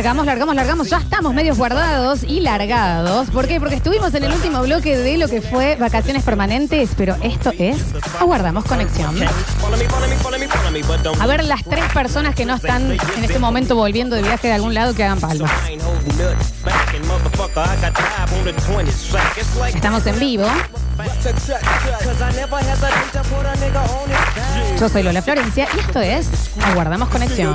Largamos, largamos, largamos. Ya estamos medios guardados y largados. ¿Por qué? Porque estuvimos en el último bloque de lo que fue vacaciones permanentes, pero esto es Aguardamos Conexión. A ver las tres personas que no están en este momento volviendo de viaje de algún lado que hagan palmas. Estamos en vivo. Yo soy Lola Florencia y esto es Aguardamos Conexión.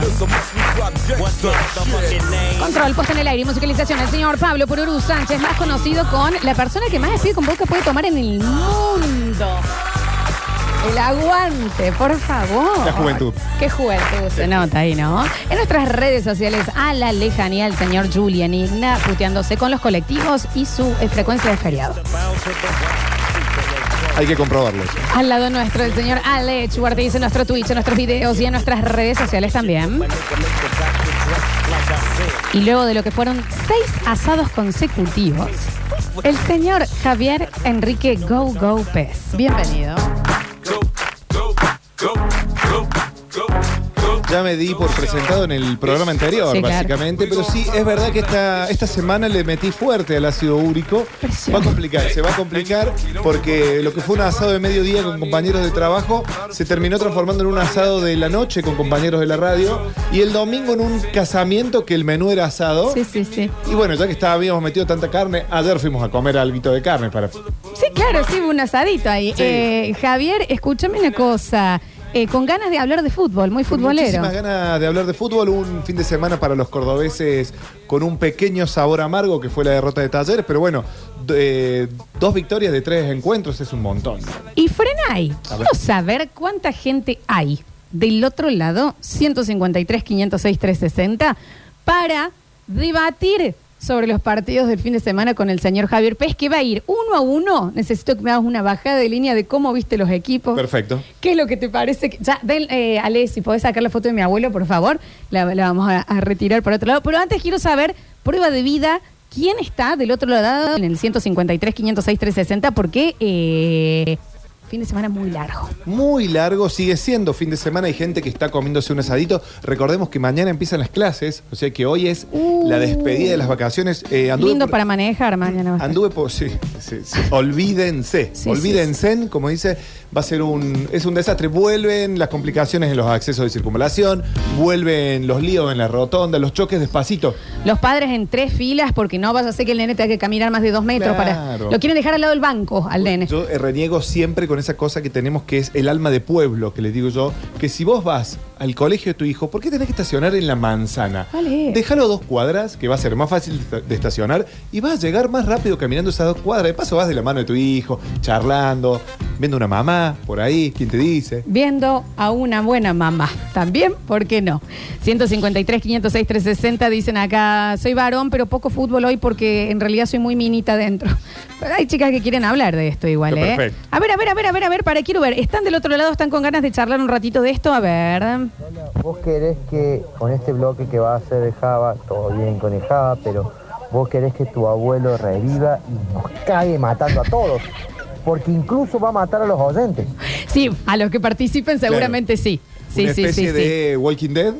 Control, puesta en el aire y musicalización. El señor Pablo Pururu Sánchez, más conocido con la persona que más despido con boca puede tomar en el mundo. El aguante, por favor. La juventud. Qué juventud se nota ahí, ¿no? En nuestras redes sociales, a la lejanía, el señor Julian Igna puteándose con los colectivos y su eh, frecuencia de feriado. Hay que comprobarlo. Al lado nuestro, el señor Alex Ortiz en nuestro Twitch, en nuestros videos y en nuestras redes sociales también. Y luego de lo que fueron seis asados consecutivos, el señor Javier Enrique Go Go Pez. Bienvenido. Ya me di por presentado en el programa anterior, Sí, claro. básicamente, pero sí, es verdad que esta, esta semana le metí fuerte al ácido úrico. Va a complicar, se va a complicar porque lo que fue un asado de mediodía con compañeros de trabajo se terminó transformando en un asado de la noche con compañeros de la radio y el domingo en un casamiento que el menú era asado. Sí, sí, sí. Y bueno, ya que habíamos metido tanta carne, ayer fuimos a comer algo de carne para Sí, claro, sí, un asadito ahí. Eh, Javier, escúchame una cosa. Eh, con ganas de hablar de fútbol, muy futbolero. Muchísimas ganas de hablar de fútbol. Un fin de semana para los cordobeses con un pequeño sabor amargo que fue la derrota de Talleres. Pero bueno, eh, dos victorias de tres encuentros es un montón. Y Frenay, quiero saber cuánta gente hay del otro lado, 153, 506, 360, para debatir sobre los partidos del fin de semana con el señor Javier Pérez, que va a ir uno a uno. Necesito que me hagas una bajada de línea de cómo viste los equipos. Perfecto. ¿Qué es lo que te parece? que- ya, ven, eh, Ale, si podés sacar la foto de mi abuelo, por favor, la, la vamos a, a retirar por otro lado. Pero antes quiero saber, prueba de vida, ¿quién está del otro lado en el 153, 506, 360? Porque eh, fin de semana muy largo. Muy largo, sigue siendo fin de semana. Hay gente que está comiéndose un asadito. Recordemos que mañana empiezan las clases, o sea que hoy es la despedida de las vacaciones. Eh, Lindo por- para manejar mañana. Anduve por. Sí, sí, sí. Olvídense. Olvídense, como dice, va a ser un. Es un desastre. Vuelven las complicaciones en los accesos de circunvalación, vuelven los líos en la rotonda, los choques despacito. Los padres en tres filas porque no vaya a ser que el nene tenga que caminar más de dos metros para... Lo quieren dejar al lado del banco al nene. Yo reniego siempre con esa cosa que tenemos que es el alma de pueblo, que les digo yo, que si vos vas al colegio de tu hijo, ¿por qué tenés que estacionar en la manzana? Vale. Déjalo dos cuadras, que va a ser más fácil de estacionar, y vas a llegar más rápido caminando esas dos cuadras. De paso vas de la mano de tu hijo, charlando, viendo una mamá por ahí, ¿quién te dice? viendo a una buena mamá. También, ¿por qué no? 153, 506, 360 dicen acá, soy varón, pero poco fútbol hoy porque en realidad soy muy minita dentro. Pero hay chicas que quieren hablar de esto igual, ¿eh? perfecto. A ver, a ver, a ver, a ver, a ver, para, quiero ver. ¿Están del otro lado? ¿Están con ganas de charlar un ratito de esto? A ver. Vos querés que con este bloque que va a hacer de Java, todo bien con el Java, pero vos querés que tu abuelo reviva y nos cague matando a todos. Porque incluso va a matar a los oyentes. Sí, a los que participen seguramente sí. Sí, Una sí, sí, especie sí. de Walking Dead.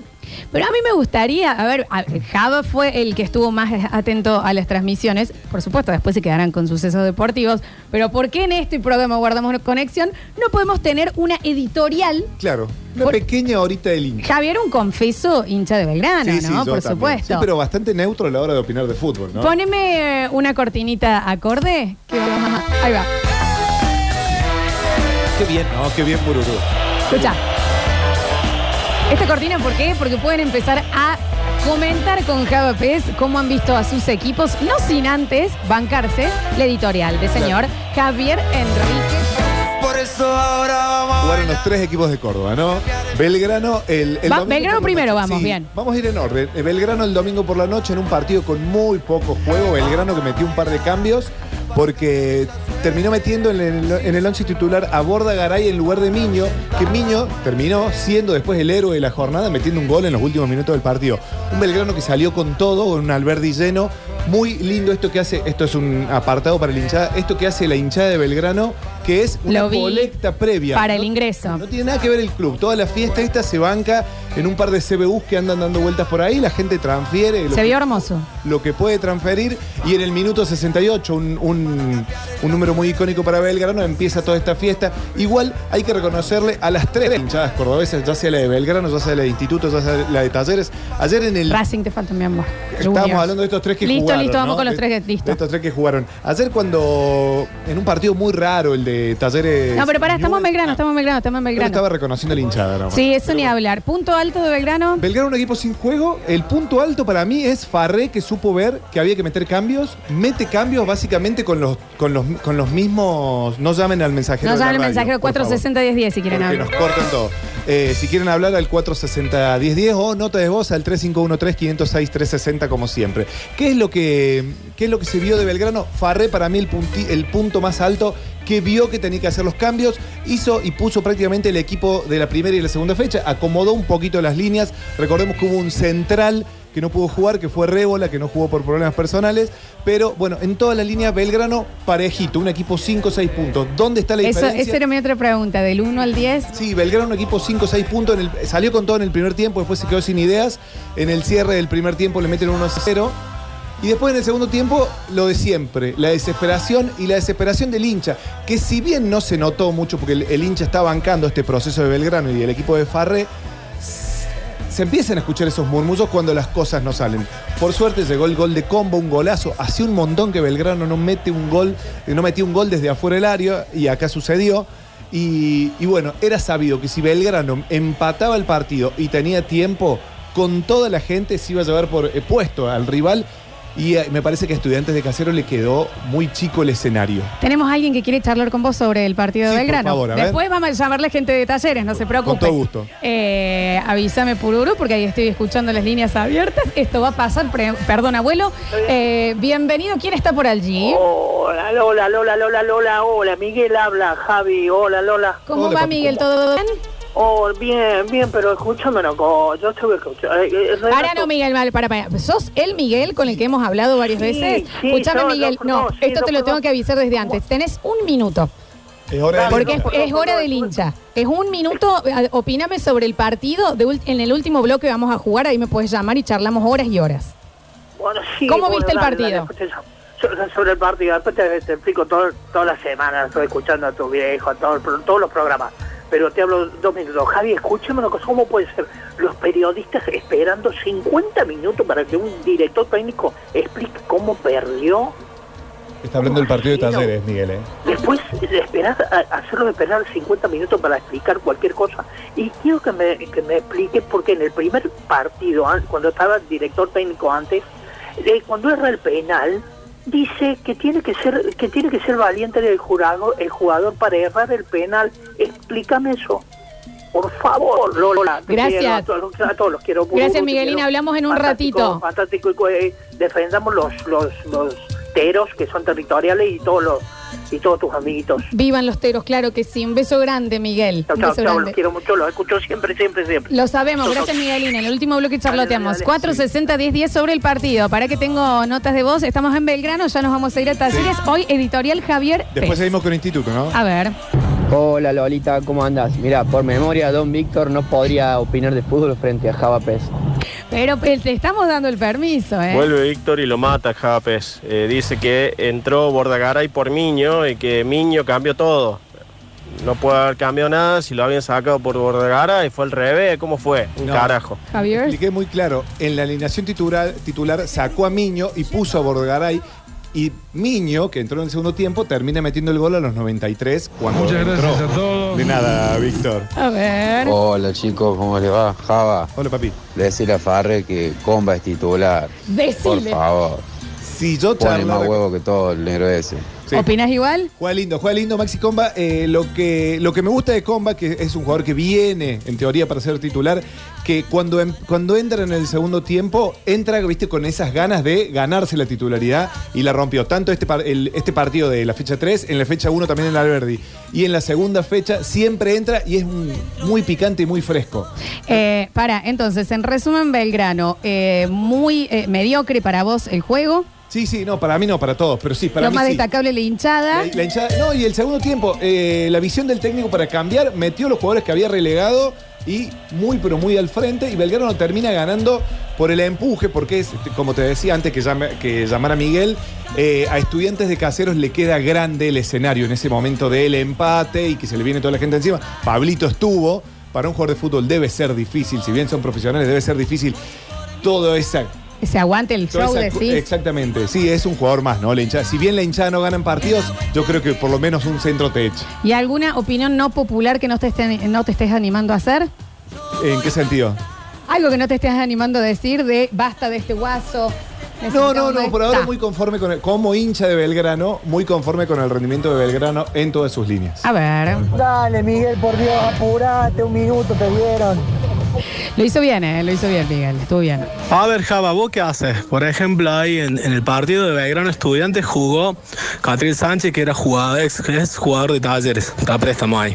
Pero a mí me gustaría, a ver, a- Java fue el que estuvo más atento a las transmisiones. Por supuesto, después se quedarán con sucesos deportivos. Pero ¿por qué en este programa guardamos conexión? No podemos tener una editorial. Claro, una Por- pequeña horita del hincha. Javier, un confeso hincha de Belgrano, Sí, sí, ¿no? yo Por también. supuesto. Sí, pero bastante neutro a la hora de opinar de fútbol, ¿no? Poneme eh, una cortinita acorde. que vamos a- Ahí va. Qué bien, no, qué bien Bururú. Escucha. Esta cortina, ¿por qué? Porque pueden empezar a comentar con Java Pez cómo han visto a sus equipos, no sin antes bancarse la editorial de señor Javier Enrique. Por eso ahora vamos Jugaron los tres equipos de Córdoba, ¿no? Belgrano, el, el Va- domingo Belgrano por la primero, noche. vamos, Sí, bien. Vamos a ir en orden. Eh, Belgrano el domingo por la noche en un partido con muy poco juego. Belgrano que metió un par de cambios porque terminó metiendo en el, en el once titular a Borda Garay en lugar de Miño, que Miño terminó siendo después el héroe de la jornada metiendo un gol en los últimos minutos del partido. Un Belgrano que salió con todo, con un Alberdi lleno. Muy lindo esto que hace, esto es un apartado para la hinchada, esto que hace la hinchada de Belgrano que es una colecta previa. Para el ingreso. No tiene nada que ver el club. Toda la fiesta esta se banca en un par de CBUs que andan dando vueltas por ahí. La gente transfiere lo, Se que, vio hermoso. lo que puede transferir. Y en el minuto 68, un, un- un número muy icónico para Belgrano, empieza toda esta fiesta. Igual hay que reconocerle a las tres hinchadas cordobesas, ya sea la de Belgrano, ya sea la de Instituto, ya sea la de Talleres. Ayer en el Racing te falta, mi amor. Estábamos Juniors. hablando de estos tres que listo, jugaron. Listo, vamos ¿no? con los tres, listo. De estos tres que jugaron. Ayer cuando, en un partido muy raro, el de Talleres... No, pero pará, estamos en Belgrano, estamos en Belgrano, estamos en yo Belgrano. estaba reconociendo la hinchada, ¿no? Sí, eso ni hablar. Punto alto de Belgrano. Belgrano, un equipo sin juego. El punto alto para mí es Farré, que supo ver que había que meter cambios. Mete cambios básicamente con los, con los, con los mismos. No llamen al mensajero. Llaman el radio, mensajero por favor. 460-1010 si quieren hablar. nos cortan todo. Eh, si quieren hablar al 460-1010 o nota de voz al 3513-506-360 como siempre. ¿Qué es, lo que, ¿Qué es lo que se vio de Belgrano? Farré para mí el, punti- el punto más alto que vio que tenía que hacer los cambios, hizo y puso prácticamente el equipo de la primera y la segunda fecha, acomodó un poquito las líneas, recordemos que hubo un central que no pudo jugar, que fue Rébola, que no jugó por problemas personales, pero bueno, en toda la línea Belgrano, parejito, un equipo 5 6 puntos. ¿Dónde está la Eso, diferencia? esa era mi otra pregunta, del 1 al 10. Sí, Belgrano un equipo 5-6 puntos. en el- salió con todo en el primer tiempo, después se quedó sin ideas. En el cierre del primer tiempo le meten 1-0. Y después en el segundo tiempo, lo de siempre, la desesperación y la desesperación del hincha, que si bien no se notó mucho porque el, hincha está bancando este proceso de Belgrano y el equipo de Farré, se empiezan a escuchar esos murmullos cuando las cosas no salen. Por suerte llegó el gol de combo, un golazo. Hacía un montón que Belgrano no mete un gol, no metía un gol desde afuera del área y acá sucedió. Y, y bueno, era sabido que si Belgrano empataba el partido y tenía tiempo, con toda la gente se iba a llevar por eh, puesto al rival. Y eh, me parece que a Estudiantes de Casero le quedó muy chico el escenario. Tenemos a alguien que quiere charlar con vos sobre el partido Sí, de por Belgrano. favor, a ver. Después vamos a llamarle gente de talleres, no se preocupe. Con todo gusto. Eh, avísame Pururu, porque ahí estoy escuchando las líneas abiertas. Esto va a pasar, pre- perdón, abuelo. Eh, bienvenido, ¿quién está por allí? Hola, Lola, Lola, Lola, Lola, hola, Miguel habla, Javi, hola, Lola. ¿Cómo Hola, va, papi. Miguel? ¿Todo bien? Oh, bien, bien, pero escúchame una cosa, yo estuve escuchando. eh, eh, Para, Renato- no, Miguel, vale, para, para. ¿Sos el Miguel con el que hemos hablado varias Sí, veces? sí, Escúchame, yo- Miguel. yo- no, no, sí, esto yo te lo tengo que avisar desde antes. Tenés un minuto. Es hora de Porque es, hora del hincha. Es un minuto. eh, Opíname sobre el partido. de en el último bloque vamos a jugar. Ahí me puedes llamar y charlamos horas y horas. Bueno, sí, ¿Cómo bueno, viste el dale, partido? dale, después te llamo. So- sobre el partido, después te, te explico todo, toda la semana, estoy escuchando a tu viejo, a todo el pro- todos los programas. Pero te hablo dos minutos. Javi, escúchame una cosa, ¿cómo puede ser los periodistas esperando 50 minutos para que un director técnico explique cómo perdió? Está hablando del partido de. Talleres, Miguel. ¿eh? Después de esperar, hacerlo esperar 50 minutos para explicar cualquier cosa. Y quiero que me, que me explique porque en el primer partido, an- cuando estaba el director técnico antes, eh, cuando erra el penal, dice que tiene que ser que tiene que ser valiente el jugador, el jugador para errar el penal. Explícame eso. Por favor, Lola. Gracias. quiero, a, todos, a todos los quiero. Gracias, Miguelina. quiero. Hablamos en un Fantástico, ratito. Fantástico. y, eh, defendamos los, los, los teros que son territoriales y todos los y todos tus amiguitos. Vivan los teros, claro que sí. Un beso grande, Miguel. Chao, chao, los quiero mucho, los escucho siempre, siempre, siempre. Lo sabemos, gracias. Miguelina. En el último bloque charloteamos. Dale, dale, 460-1010 sobre el partido. Para que tengo notas de voz, estamos en Belgrano, ya nos vamos a ir a Talleres. Hoy, editorial Javier. Después seguimos con Instituto, ¿no? A ver. Hola Lolita, ¿cómo andas? Mira, por memoria, Don Víctor no podría opinar de fútbol frente a Java Pez. Pero pues, te estamos dando el permiso, ¿eh? Vuelve Víctor y lo mata Japes. Eh, dice que entró Bordagaray por Miño y que Miño cambió todo. No puede haber cambiado nada si lo habían sacado por Bordagaray. Fue al revés. ¿Cómo fue? Un No. carajo. Javier. Expliqué muy claro. En la alineación titular, titular sacó a Miño y puso a Borgaray. Y Miño, que entró en el segundo tiempo, termina metiendo el gol a los 93 cuando Muchas entró. gracias a todos. De nada, Víctor. A ver. Hola chicos, ¿cómo les va? Java, Hola, papi. decirle a Farre que Comba es titular. Por Decile. favor, Si yo pone más charlara- huevo que todo el negro ese. Sí. ¿Opinas igual? Juega lindo, juega lindo Maxi Comba. Eh, lo, que, lo que me gusta de Comba, que es un jugador que viene, en teoría, para ser titular, que cuando, em- cuando entra en el segundo tiempo, entra, viste, con esas ganas de ganarse la titularidad y la rompió. Tanto este, par- el- este partido de la fecha 3, en la fecha 1 también en el Alberdi. Y en la segunda fecha siempre entra y es un- muy picante y muy fresco. Eh, para, entonces, en resumen, Belgrano, eh, muy eh, mediocre para vos el juego. Sí, sí, no, para mí no, para todos, pero sí, para Lo mí más sí. destacable, la hinchada. La- la hinchada- no, y el segundo tiempo, eh, la visión del técnico para cambiar, metió los jugadores que había relegado y muy, pero muy al frente. Y Belgrano termina ganando por el empuje, porque es, como te decía antes que, llame- que llamara Miguel, eh, a estudiantes de caseros le queda grande el escenario en ese momento del empate y que se le viene toda la gente encima. Pablito estuvo. Para un jugador de fútbol debe ser difícil, si bien son profesionales, debe ser difícil todo esa Se aguante el Toda show, esa cu- decís. Exactamente, sí, es un jugador más, ¿no? La hinchada. Si bien la hinchada no gana en partidos, yo creo que por lo menos un centro te echa. ¿Y alguna opinión no popular que no te, esté- no te estés animando a hacer? ¿En qué sentido? Algo que no te estés animando a decir de basta de este guaso. No, no, no, de- por ahora muy conforme con el, como hincha de Belgrano, muy conforme con el rendimiento de Belgrano en todas sus líneas. A ver. Dale, Miguel, por Dios, apurate, un minuto te dieron. Lo hizo bien, ¿eh? Lo hizo bien, Miguel. Estuvo bien. A ver, Java, ¿vos qué haces? Por ejemplo, ahí en, en el partido de Belgrano Estudiantes jugó Catril Sánchez, que era jugador, ex, jugador de talleres, está préstamo ahí.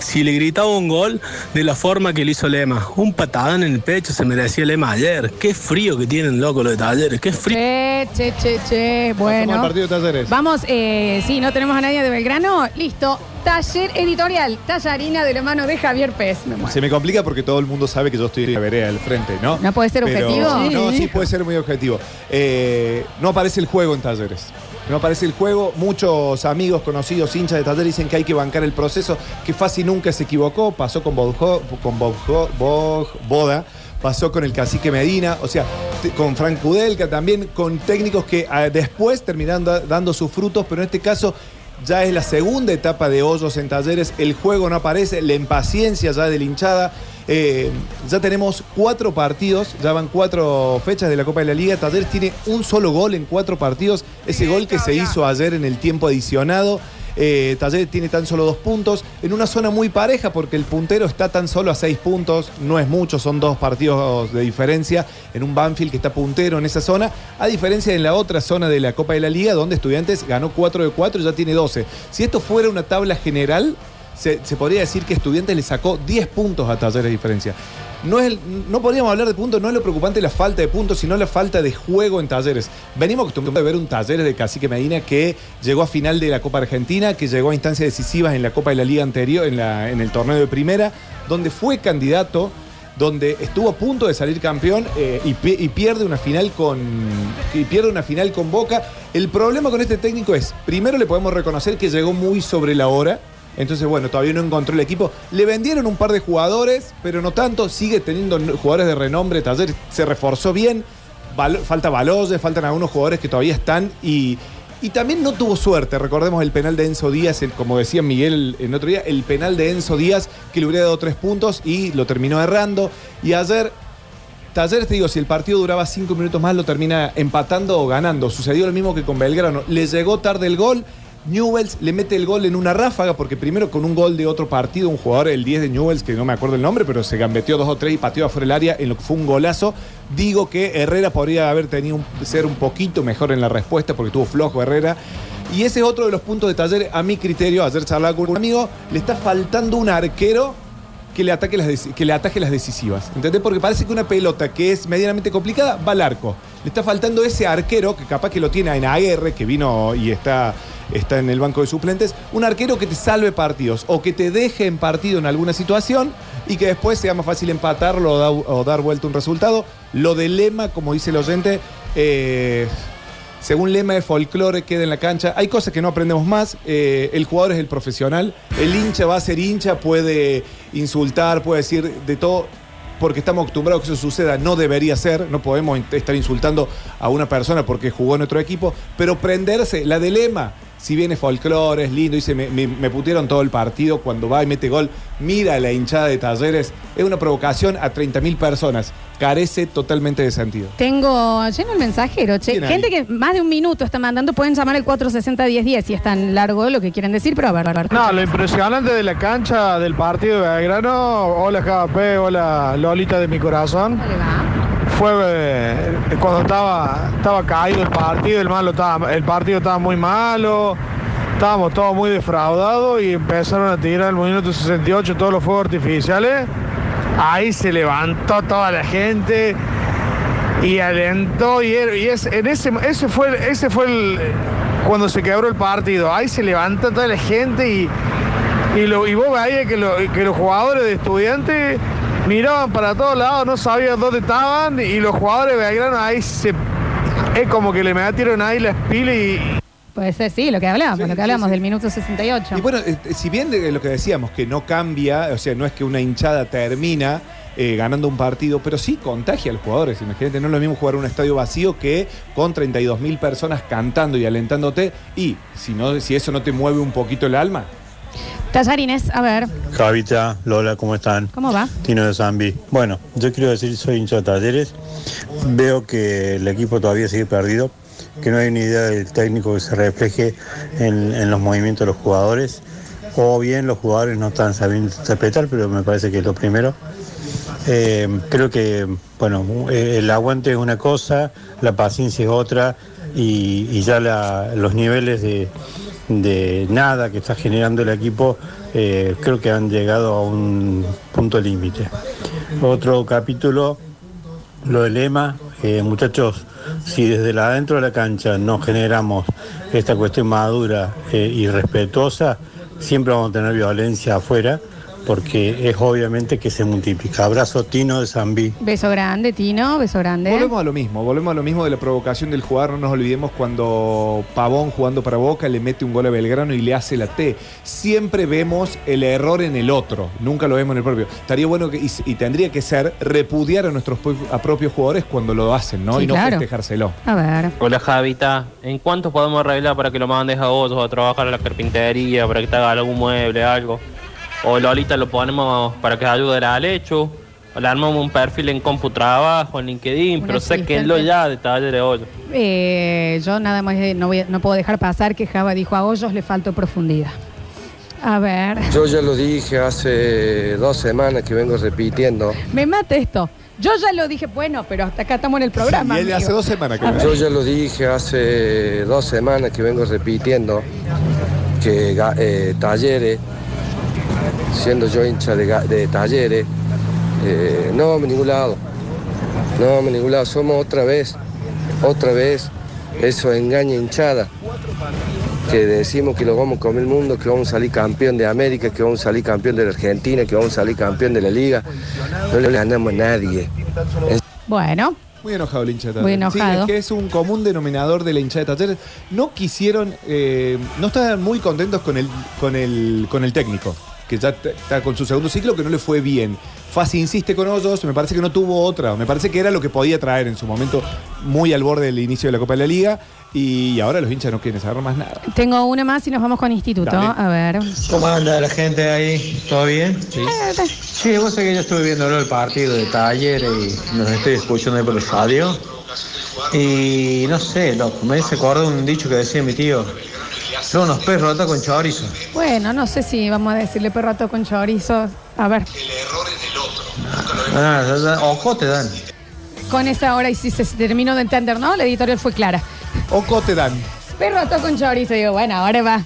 Si le gritaba un gol de la forma que le hizo Lema, un patadón en el pecho se merecía Lema ayer. Qué frío que tienen, loco, los de talleres, qué frío. Che, che, che, che. Bueno. partido de Talleres. Vamos, eh, sí, no tenemos a nadie de Belgrano. Listo. Taller editorial. Tallarina de la mano de Javier Pez. Me muero. Se me complica porque todo el mundo sabe que yo estoy en la vereda del frente, ¿no? ¿No puede ser Pero- objetivo? No, Sí. puede ser muy objetivo. Eh, no aparece el juego en Talleres. No aparece el juego. Muchos amigos, conocidos, hinchas de Talleres dicen que hay que bancar el proceso. Que Fasi nunca se equivocó. Pasó con, Bodjo- con Boda. Pasó con el cacique Medina, o sea, te- con Frank Kudelka también, con técnicos que ah, después terminaron da- dando sus frutos, pero en este caso ya es la segunda etapa de hoyos en talleres, el juego no aparece, la impaciencia ya de la hinchada. Eh, ya tenemos cuatro partidos, ya van cuatro fechas de la Copa de la Liga. Talleres tiene un solo gol en cuatro partidos, ese gol que se hizo ayer en el tiempo adicionado. Eh, Talleres tiene tan solo dos puntos, en una zona muy pareja porque el puntero está tan solo a seis puntos, no es mucho, son dos partidos de diferencia en un Banfield que está puntero en esa zona, a diferencia de la otra zona de la Copa de la Liga donde Estudiantes ganó 4 de 4 y ya tiene 12. Si esto fuera una tabla general, se, podría decir que Estudiantes le sacó 10 puntos a Talleres de diferencia. No, es no podríamos hablar de puntos, no es lo preocupante la falta de puntos, sino la falta de juego en Talleres. Venimos acostumbrados a ver un Talleres de Cacique Medina que llegó a final de la Copa Argentina, que llegó a instancias decisivas en la Copa de la Liga anterior, en, la- en el torneo de primera, donde fue candidato, donde estuvo a punto de salir campeón eh, y pierde una final con y pierde una final con Boca. El problema con este técnico es, primero le podemos reconocer que llegó muy sobre la hora. Entonces, bueno, todavía no encontró el equipo. Le vendieron un par de jugadores, pero no tanto. Sigue teniendo jugadores de renombre. Taller se reforzó bien. Falta Baloyes, faltan algunos jugadores que todavía están. Y, y también no tuvo suerte. Recordemos el penal de Enzo Díaz, como decía Miguel en otro día, el penal de Enzo Díaz que le hubiera dado tres puntos y lo terminó errando. Y ayer Talleres, te digo, si el partido duraba cinco minutos más, lo termina empatando o ganando. Sucedió lo mismo que con Belgrano. Le llegó tarde el gol. Newells le mete el gol en una ráfaga, porque primero con un gol de otro partido, un jugador, el 10 de Newells, que no me acuerdo el nombre, pero se gambeteó dos o tres y pateó afuera del área en lo que fue un golazo. Digo que Herrera podría haber tenido ser un poquito mejor en la respuesta, porque estuvo flojo Herrera. Y ese es otro de los puntos de taller, a mi criterio, ayer charlaba con un amigo, le está faltando un arquero que le ataque las, que le las decisivas. ¿Entendés? Porque parece que una pelota que es medianamente complicada va al arco. Le está faltando ese arquero, que capaz que lo tiene en AR, que vino y está, está en el banco de suplentes, un arquero que te salve partidos o que te deje en partido en alguna situación y que después sea más fácil empatarlo o, da- o dar vuelta un resultado. Lo de Lema, como dice el oyente, eh, según lema de folclore queda en la cancha. Hay cosas que no aprendemos más. Eh, el jugador es el profesional. El hincha va a ser hincha, puede insultar, puede decir de todo. Porque estamos acostumbrados a que eso suceda, no debería ser, no podemos estar insultando a una persona porque jugó en otro equipo, pero prenderse, la de lema, si bien es folclore, es lindo, dice, me, me, me putearon todo el partido, cuando va y mete gol, mira la hinchada de talleres, es una provocación a 30.000 personas, carece totalmente de sentido. Tengo lleno el mensajero, che. ¿Quién hay? Gente que más de un minuto está mandando, pueden llamar al 460-1010 si es tan largo lo que quieren decir, pero a ver, a ver. No, lo impresionante de la cancha del partido de Belgrano, hola JP, hola Lolita de mi corazón, ¿Cómo le va? Fue eh, cuando estaba, estaba caído el partido, el, malo estaba, el partido estaba muy malo, estábamos todos muy defraudados y empezaron a tirar el minuto 68 todos los fuegos artificiales. Ahí se levantó toda la gente. y alentó y, es, en ese, ese fue, ese fue el, cuando se quebró el partido. Ahí se levanta toda la gente y, y, lo, y vos veías que los jugadores de estudiantes miraban para todos lados, no sabían dónde estaban y los jugadores de Belgrano ahí se... Es como que le metieron ahí las pilas y, Puede ser, sí, lo que hablábamos, Sí, lo que hablamos sí. del minuto 68. Y bueno, eh, si bien de lo que decíamos, que no cambia, o sea, no es que una hinchada termina eh, ganando un partido, pero sí contagia a los jugadores. Imagínate, no es lo mismo jugar en un estadio vacío que con 32 mil personas cantando y alentándote. Y si, no, si eso no te mueve un poquito el alma, Tallarines, a ver, Javita, Lola, ¿cómo están? ¿cómo va? Tino de Zambi. Bueno, yo quiero decir, soy hincha de talleres. Veo que el equipo todavía sigue perdido, que no hay una idea del técnico que se refleje en, en los movimientos de los jugadores. O bien los jugadores no están sabiendo interpretar, pero me parece que es lo primero. Eh, creo que, bueno, el aguante es una cosa, la paciencia es otra, y, y ya la- los niveles de, de nada que está generando el equipo eh, creo que han llegado a un punto límite. Otro capítulo, lo del lema, eh, muchachos, si desde la adentro de la cancha no generamos esta cuestión madura eh, y respetuosa, siempre vamos a tener violencia afuera, porque es obviamente que se multiplica. Abrazo Tino de Zambi. Beso grande, Tino, beso grande. volvemos a lo mismo, volvemos a lo mismo de la provocación del jugador. No nos olvidemos cuando Pavón jugando para Boca le mete un gol a Belgrano y le hace la T. Siempre vemos el error en el otro, nunca lo vemos en el propio. Estaría bueno que, y, y tendría que ser repudiar a nuestros a propios jugadores cuando lo hacen, ¿no? Sí, y no claro. festejárselo. A ver. Hola Javita, ¿en cuánto podemos arreglar para que lo mandes a vos a trabajar a la carpintería, para que te haga algún mueble, algo? O Lolita lo ponemos para que ayude al hecho, o le armamos un perfil en CompuTrabajo, en LinkedIn, pero asistente. séquenlo ya de taller de hoyo. Eh, yo nada más eh, no, voy a- no puedo dejar pasar que Java dijo a Hoyos le faltó profundidad. A ver, Yo ya lo dije hace dos semanas que vengo repitiendo. me mata esto. Yo ya lo dije, bueno, pero hasta acá estamos en el programa. y él hace amigo. dos semanas que A. Yo ya lo dije hace dos semanas que vengo repitiendo que ga- eh, talleres, siendo yo hincha de, de talleres, eh, no vamos a ningún lado. No vamos a ningún lado. Somos otra vez, otra vez, eso engaña hinchada. Que decimos que lo vamos a comer el mundo, que vamos a salir campeón de América, que vamos a salir campeón de la Argentina, que vamos a salir campeón de la liga. No le ganamos a nadie. Bueno, Muy enojado el hincha de Muy Talleres. enojado. Sí, es que es un común denominador de la hincha de Talleres. No quisieron, eh, no estaban muy contentos con el, con el, con el técnico, que ya está con su segundo ciclo, que no le fue bien. Fasi insiste con Hoyos, me parece que no tuvo otra. Me parece que era lo que podía traer en su momento, muy al borde del inicio de la Copa de la Liga. Y ahora los hinchas no quieren saber más nada. tengo una más y nos vamos con instituto. Dale. A ver. ¿Cómo anda la gente ahí? ¿Todo bien? Sí. Sí, vos sabés que yo estuve viendo el partido de talleres y nos estoy escuchando por el radio. Y no sé, loco, me hice acordar un dicho que decía mi tío. Son unos perros rata con chorizo. Bueno, no sé si vamos a decirle perrato con chorizos. A ver, Ah, da- da- ojo te dan. con esa hora y si se terminó de entender, ¿no? La editorial fue clara. Ocote Dan. Perrato con chorizo. Digo, bueno, ahora va.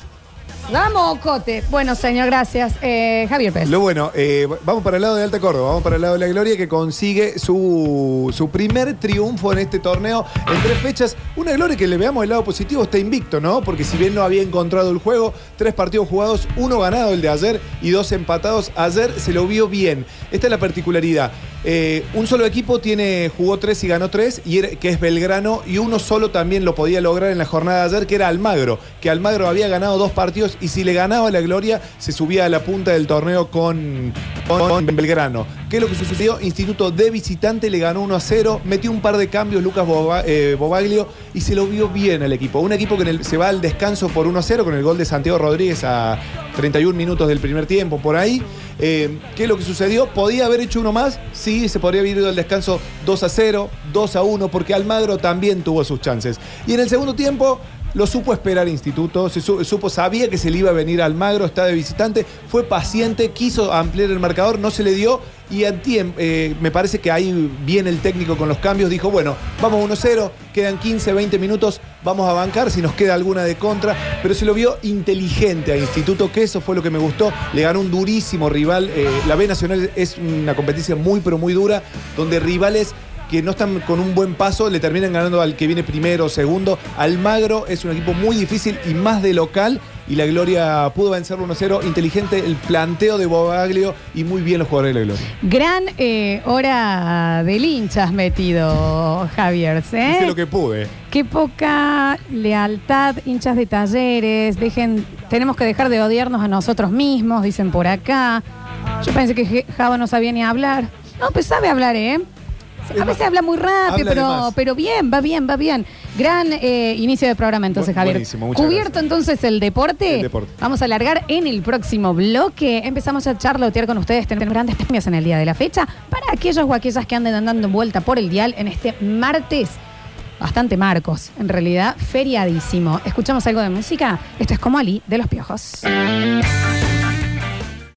Vamos, Ocote. Bueno, señor, gracias. Eh, Javier Pérez. Lo bueno, eh, vamos para el lado de Alta Córdoba, vamos para el lado de la Gloria que consigue su, su primer triunfo en este torneo en tres fechas. Una Gloria que le veamos el lado positivo, está invicto, ¿no? Porque si bien no había encontrado el juego, tres partidos jugados, uno ganado el de ayer y dos empatados. Ayer se lo vio bien. Esta es la particularidad. Eh, un solo equipo tiene, jugó tres y ganó tres, y que es Belgrano, y uno solo también lo podía lograr en la jornada de ayer, que era Almagro, que Almagro había ganado dos partidos y si le ganaba la gloria, se subía a la punta del torneo con, con Belgrano. ¿Qué es lo que sucedió? Instituto de visitante le ganó 1 a 0, metió un par de cambios Lucas Boba- eh, Bobaglio y se lo vio bien al equipo. Un equipo que el- se va al descanso por 1 a 0 con el gol de Santiago Rodríguez a 31 minutos del primer tiempo, por ahí. Eh, ¿Qué es lo que sucedió? ¿Podía haber hecho uno más? Sí, se podría haber ido al descanso 2 a 0, 2 a 1, porque Almagro también tuvo sus chances. Y en el segundo tiempo lo supo esperar Instituto, se su- supo, sabía que se le iba a venir Almagro, está de visitante, fue paciente, quiso ampliar el marcador, no se le dio y a tiem- eh, me parece que ahí viene el técnico con los cambios, dijo, bueno, vamos 1-0, quedan 15, 20 minutos, vamos a bancar si nos queda alguna de contra, pero se lo vio inteligente a Instituto, que eso fue lo que me gustó, le ganó un durísimo rival, eh, la B Nacional es una competencia muy pero muy dura, donde rivales que no están con un buen paso, le terminan ganando al que viene primero o segundo. Almagro es un equipo muy difícil y más de local. Y la Gloria pudo vencerlo 1-0. Inteligente el planteo de Bobaglio y muy bien los jugadores de la Gloria. Gran eh, hora del hincha has metido, Javier. ¿eh? Hice lo que pude. Qué poca lealtad, hinchas de talleres. Dejen, tenemos que dejar de odiarnos a nosotros mismos, dicen por acá. Yo pensé que Java no sabía ni hablar. No, pues sabe hablar, ¿eh? A veces habla muy rápido, pero, pero bien, va bien, va bien. Gran eh, inicio de programa entonces, Bu- Javier. buenísimo, muchas Cubierto entonces el deporte. El deporte. Vamos a alargar en el próximo bloque. Empezamos a charlotear con ustedes. Tenemos grandes premios en el día de la fecha para aquellos o aquellas que anden dando vuelta por el dial en este martes. Bastante marcos, en realidad, feriadísimo. ¿Escuchamos algo de música? Esto es como Ali de los Piojos.